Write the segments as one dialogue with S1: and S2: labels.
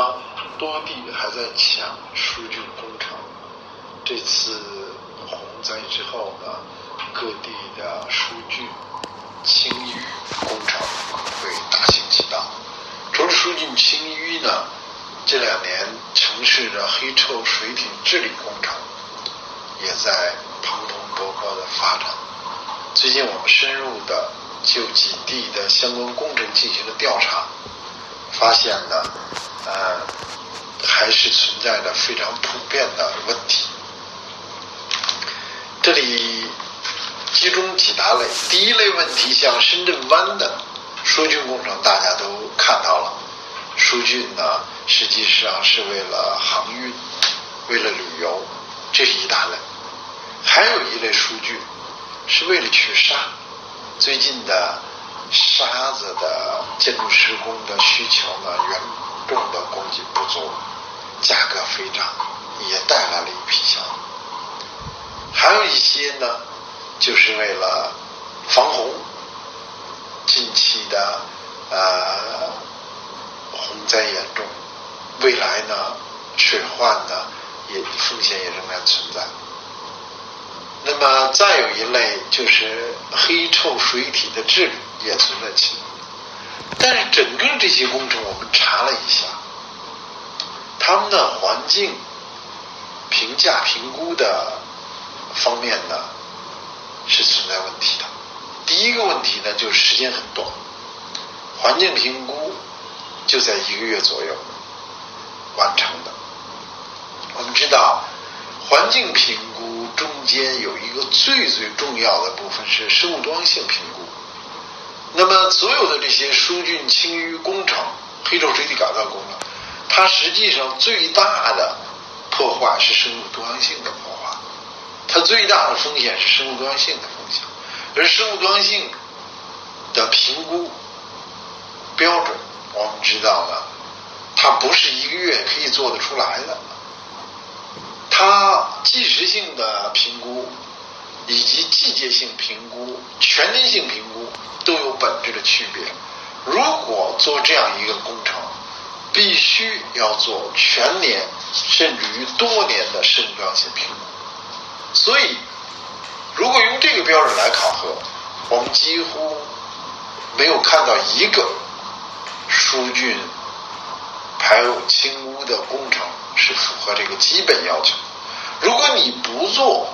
S1: 方多地还在抢疏浚工程。这次洪灾之后呢，各地的疏浚、清淤工程会大行其道。除了疏浚、清淤呢，这两年城市的黑臭水体治理工程也在蓬蓬勃勃的发展。最近我们深入的就几地的相关工程进行了调查，发现呢，呃，还是存在着非常普遍的问题。这里集中几大类，第一类问题，像深圳湾的疏浚工程，大家都看到了，疏浚呢实际上是为了航运，为了旅游，这是一大类。还有一类疏浚是为了取沙，最近的沙子的建筑施工的需求呢远价格飞涨，也带来了一批项目。还有一些呢，就是为了防洪。近期的呃洪灾严重，未来呢水患呢也风险也仍然存在。那么再有一类就是黑臭水体的治理也存在其中。但是整个这些工程我们查了一下，他们的环境评价评估的。方面呢是存在问题的。第一个问题呢，就是时间很短，环境评估就在一个月左右完成的。我们知道，环境评估中间有一个最最重要的部分是生物多样性评估。那么，所有的这些疏浚清淤工程、黑臭水体改造工程，它实际上最大的破坏是生物多样性的破坏。它最大的风险是生物多样性的风险，而生物多样性的评估标准，我们知道呢，它不是一个月可以做得出来的。它即时性的评估以及季节性评估、全年性评估都有本质的区别。如果做这样一个工程，必须要做全年甚至于多年的生物多样性评估。所以，如果用这个标准来考核，我们几乎没有看到一个疏浚、排污、清污的工程是符合这个基本要求。如果你不做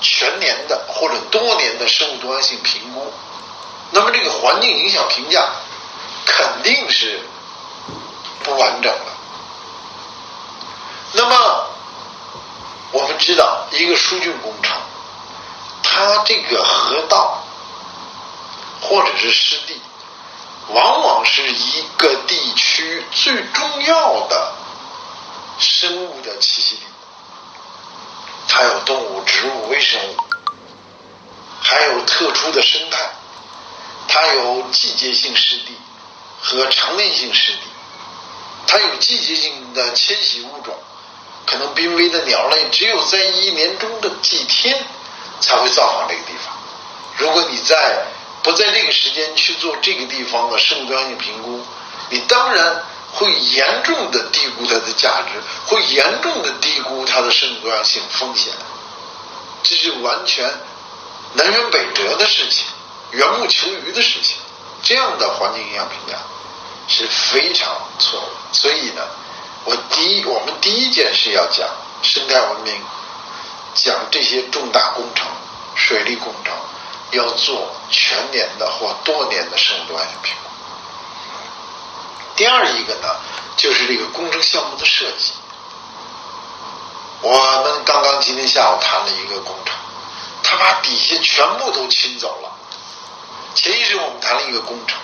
S1: 全年的或者多年的生物多样性评估，那么这个环境影响评价肯定是不完整的。那么，我们知道，一个疏浚工程，它这个河道或者是湿地，往往是一个地区最重要的生物的栖息地。它有动物、植物、微生物，还有特殊的生态。它有季节性湿地和常年性湿地，它有季节性的迁徙物种。可能濒危的鸟类只有在一年中的几天才会造访这个地方。如果你在不在这个时间去做这个地方的生物多样性评估，你当然会严重的低估它的价值，会严重的低估它的生物多样性风险。这是完全南辕北辙的事情，缘木求鱼的事情。这样的环境营养评价是非常错误。所以呢。我第一，我们第一件事要讲生态文明，讲这些重大工程、水利工程要做全年的或多年的生物多样性评估。第二一个呢，就是这个工程项目的设计。我们刚刚今天下午谈了一个工程，他把底下全部都清走了。前一阵我们谈了一个工程，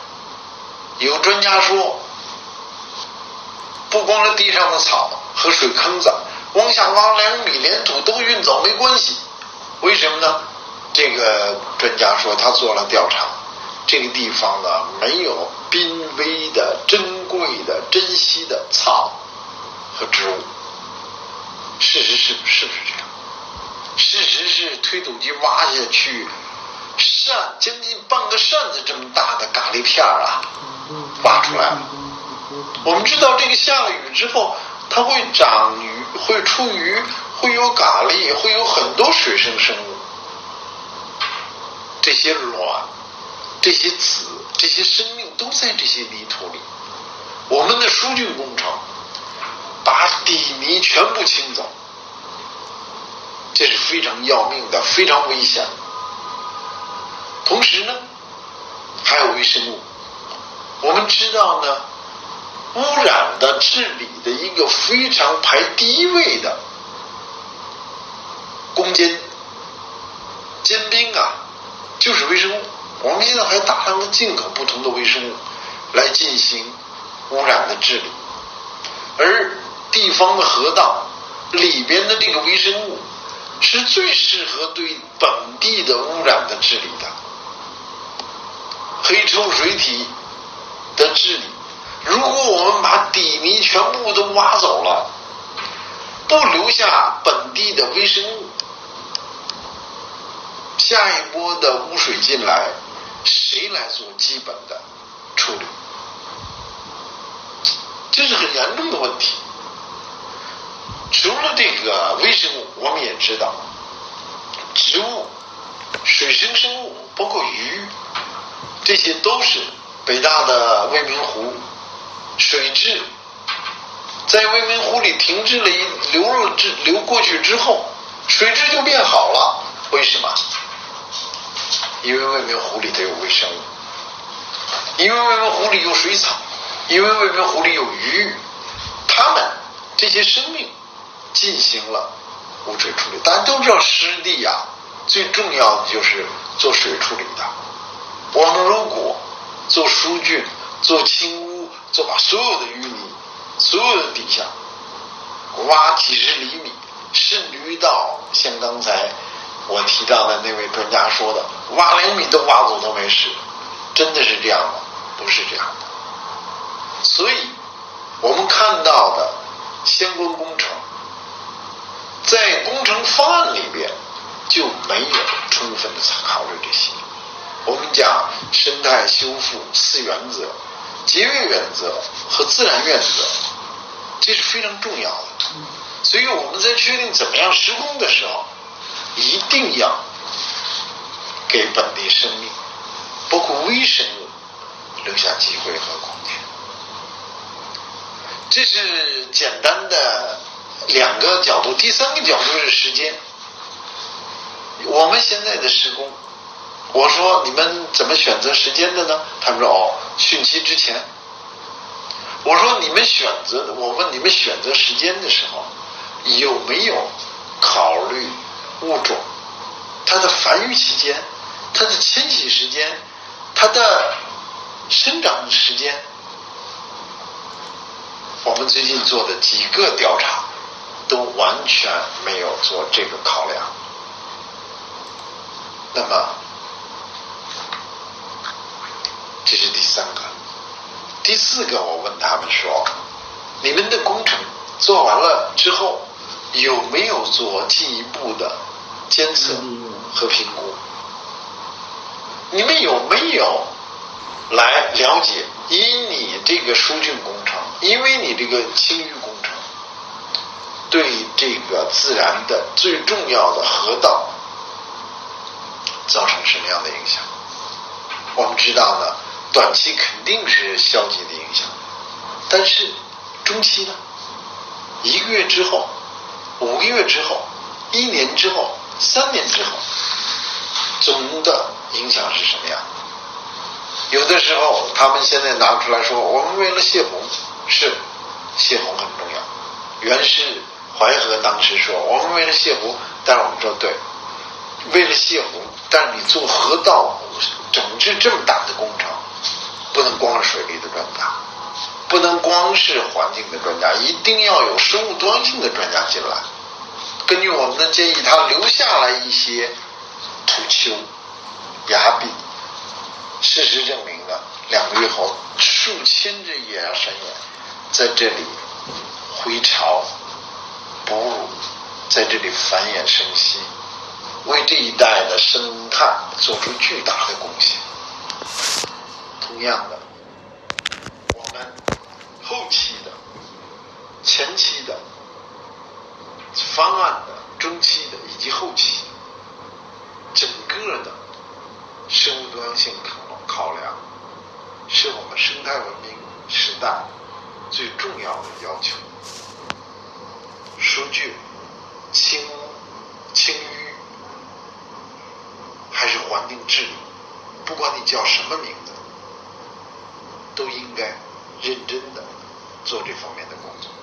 S1: 有专家说。不光是地上的草和水坑子，往下挖两米连土都运走没关系，为什么呢？这个专家说他做了调查，这个地方呢没有濒危的、珍贵的、珍稀的草和植物。事实是是不是这样？事实是推土机挖下去，扇将近半个扇子这么大的咖喱片儿啊，挖出来了。我们知道这个下了雨之后，它会长鱼，会出鱼，会有蛤蜊，会有很多水生生物。这些卵、这些籽、这些生命都在这些泥土里。我们的疏浚工程把底泥全部清走，这是非常要命的，非常危险。同时呢，还有微生物。我们知道呢，污染的治理的一个非常排第一位的攻坚尖兵啊，就是微生物。我们现在还大量的进口不同的微生物来进行。污染的治理，而地方的河道里边的这个微生物是最适合对本地的污染的治理的。黑臭水体的治理，如果我们把底泥全部都挖走了，不留下本地的微生物，下一波的污水进来，谁来做基本的处理？这是很严重的问题。除了这个微生物，我们也知道，植物、水生生物，包括鱼，这些都是北大的未名湖水质，在未名湖里停滞了一流入之流过去之后，水质就变好了。为什么？因为未名湖里头有微生物，因为未名湖里有水草。因为未名湖里有鱼，它们这些生命进行了污水处理。大家都知道湿地呀，最重要的就是做水处理的。我们如果做疏浚、做清污、做把所有的淤泥、所有的底下挖几十厘米，甚至于到像刚才我提到的那位专家说的，挖两米都挖走都没事，真的是这样吗？不是这样的。所以，我们看到的相关工程，在工程方案里边就没有充分的考虑这些。我们讲生态修复四原则、节约原则和自然原则，这是非常重要的。所以我们在确定怎么样施工的时候，一定要给本地生命，包括微生物留下机会和空间。这是简单的两个角度，第三个角度是时间。我们现在的施工，我说你们怎么选择时间的呢？他们说哦，汛期之前。我说你们选择，我问你们选择时间的时候，有没有考虑物种、它的繁育期间、它的迁徙时间、它的生长的时间？我们最近做的几个调查，都完全没有做这个考量。那么，这是第三个。第四个，我问他们说：“你们的工程做完了之后，有没有做进一步的监测和评估？你们有没有来了解？以你这个疏浚工程？”因为你这个清淤工程对这个自然的最重要的河道造成什么样的影响？我们知道呢，短期肯定是消极的影响，但是中期呢，一个月之后、五个月之后、一年之后、三年之后，总的影响是什么样？有的时候他们现在拿出来说，我们为了泄洪。是，泄洪很重要。原是淮河当时说，我们为了泄洪，但是我们说对，为了泄洪，但是你做河道整治这么大的工程，不能光是水利的专家，不能光是环境的专家，一定要有生物多样性的专家进来。根据我们的建议，他留下来一些土丘、崖壁。事实证明呢，两个月后，数千只野鸭山羊。在这里回巢、哺乳，在这里繁衍生息，为这一带的生态做出巨大的贡献。同样的，我们后期的、前期的、方案的、中期的以及后期，整个的生物多样性考考量，是我们生态文明时代最重要的要求。数据清清淤还是环境治理，不管你叫什么名字，都应该认真的做这方面的工作。